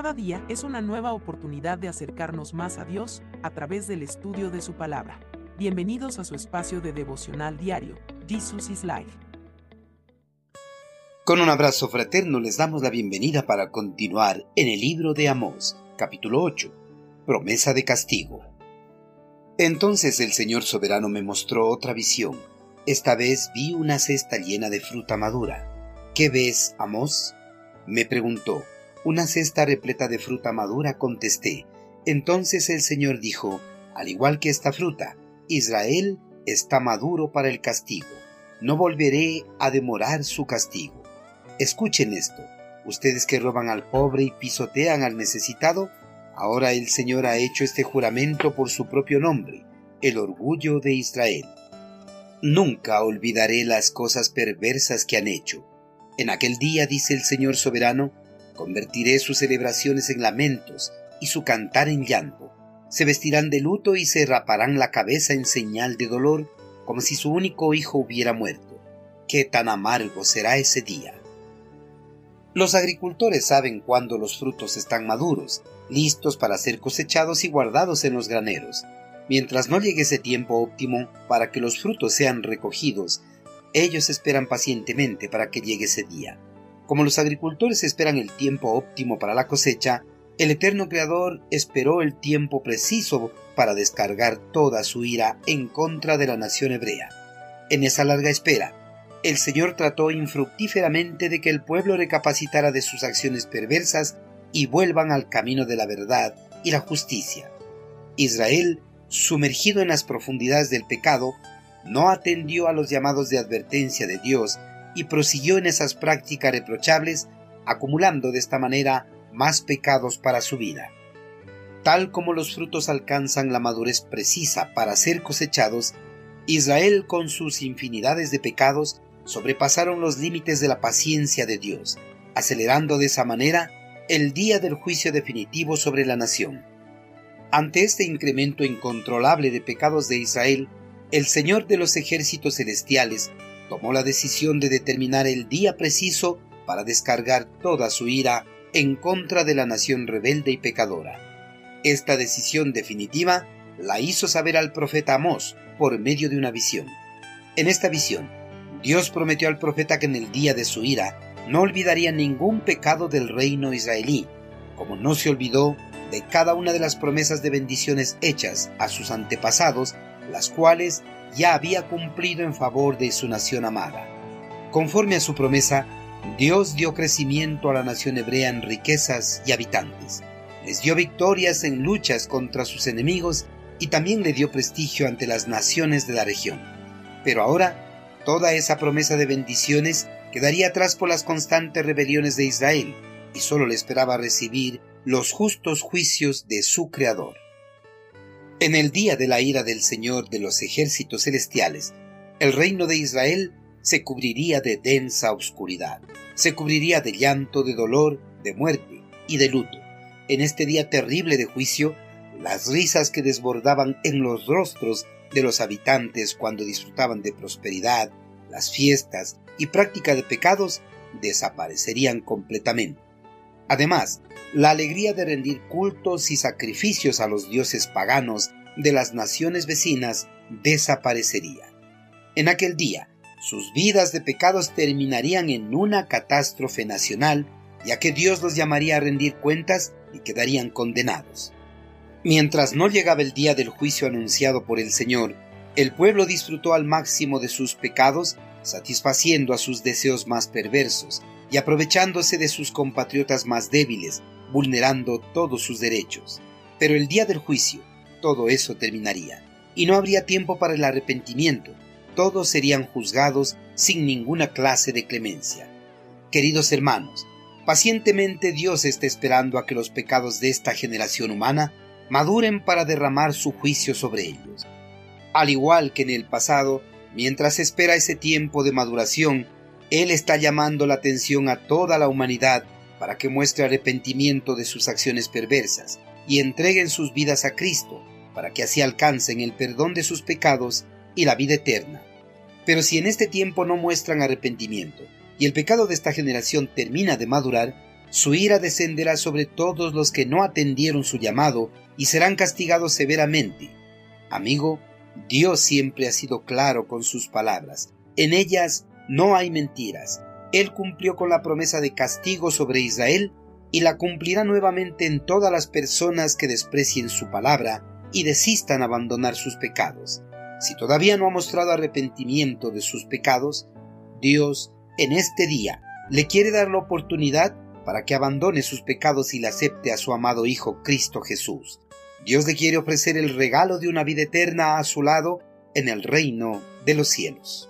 Cada día es una nueva oportunidad de acercarnos más a Dios a través del estudio de su palabra. Bienvenidos a su espacio de devocional diario, Jesus is Life. Con un abrazo fraterno les damos la bienvenida para continuar en el libro de Amós, capítulo 8, promesa de castigo. Entonces el Señor soberano me mostró otra visión. Esta vez vi una cesta llena de fruta madura. ¿Qué ves, Amós? Me preguntó. Una cesta repleta de fruta madura, contesté. Entonces el Señor dijo, al igual que esta fruta, Israel está maduro para el castigo. No volveré a demorar su castigo. Escuchen esto. Ustedes que roban al pobre y pisotean al necesitado, ahora el Señor ha hecho este juramento por su propio nombre, el orgullo de Israel. Nunca olvidaré las cosas perversas que han hecho. En aquel día, dice el Señor soberano, Convertiré sus celebraciones en lamentos y su cantar en llanto. Se vestirán de luto y se raparán la cabeza en señal de dolor, como si su único hijo hubiera muerto. Qué tan amargo será ese día. Los agricultores saben cuándo los frutos están maduros, listos para ser cosechados y guardados en los graneros. Mientras no llegue ese tiempo óptimo para que los frutos sean recogidos, ellos esperan pacientemente para que llegue ese día. Como los agricultores esperan el tiempo óptimo para la cosecha, el eterno Creador esperó el tiempo preciso para descargar toda su ira en contra de la nación hebrea. En esa larga espera, el Señor trató infructíferamente de que el pueblo recapacitara de sus acciones perversas y vuelvan al camino de la verdad y la justicia. Israel, sumergido en las profundidades del pecado, no atendió a los llamados de advertencia de Dios y prosiguió en esas prácticas reprochables, acumulando de esta manera más pecados para su vida. Tal como los frutos alcanzan la madurez precisa para ser cosechados, Israel con sus infinidades de pecados sobrepasaron los límites de la paciencia de Dios, acelerando de esa manera el día del juicio definitivo sobre la nación. Ante este incremento incontrolable de pecados de Israel, el Señor de los ejércitos celestiales tomó la decisión de determinar el día preciso para descargar toda su ira en contra de la nación rebelde y pecadora. Esta decisión definitiva la hizo saber al profeta Amós por medio de una visión. En esta visión, Dios prometió al profeta que en el día de su ira no olvidaría ningún pecado del reino israelí, como no se olvidó de cada una de las promesas de bendiciones hechas a sus antepasados, las cuales ya había cumplido en favor de su nación amada. Conforme a su promesa, Dios dio crecimiento a la nación hebrea en riquezas y habitantes. Les dio victorias en luchas contra sus enemigos y también le dio prestigio ante las naciones de la región. Pero ahora, toda esa promesa de bendiciones quedaría atrás por las constantes rebeliones de Israel, y solo le esperaba recibir los justos juicios de su Creador. En el día de la ira del Señor de los ejércitos celestiales, el reino de Israel se cubriría de densa oscuridad, se cubriría de llanto, de dolor, de muerte y de luto. En este día terrible de juicio, las risas que desbordaban en los rostros de los habitantes cuando disfrutaban de prosperidad, las fiestas y práctica de pecados desaparecerían completamente. Además, la alegría de rendir cultos y sacrificios a los dioses paganos de las naciones vecinas desaparecería. En aquel día, sus vidas de pecados terminarían en una catástrofe nacional, ya que Dios los llamaría a rendir cuentas y quedarían condenados. Mientras no llegaba el día del juicio anunciado por el Señor, el pueblo disfrutó al máximo de sus pecados, satisfaciendo a sus deseos más perversos y aprovechándose de sus compatriotas más débiles, vulnerando todos sus derechos. Pero el día del juicio, todo eso terminaría, y no habría tiempo para el arrepentimiento, todos serían juzgados sin ninguna clase de clemencia. Queridos hermanos, pacientemente Dios está esperando a que los pecados de esta generación humana maduren para derramar su juicio sobre ellos. Al igual que en el pasado, mientras espera ese tiempo de maduración, Él está llamando la atención a toda la humanidad para que muestre arrepentimiento de sus acciones perversas y entreguen sus vidas a Cristo, para que así alcancen el perdón de sus pecados y la vida eterna. Pero si en este tiempo no muestran arrepentimiento y el pecado de esta generación termina de madurar, su ira descenderá sobre todos los que no atendieron su llamado y serán castigados severamente. Amigo, Dios siempre ha sido claro con sus palabras. En ellas no hay mentiras. Él cumplió con la promesa de castigo sobre Israel y la cumplirá nuevamente en todas las personas que desprecien su palabra y desistan abandonar sus pecados. Si todavía no ha mostrado arrepentimiento de sus pecados, Dios en este día le quiere dar la oportunidad para que abandone sus pecados y le acepte a su amado Hijo Cristo Jesús. Dios le quiere ofrecer el regalo de una vida eterna a su lado en el reino de los cielos.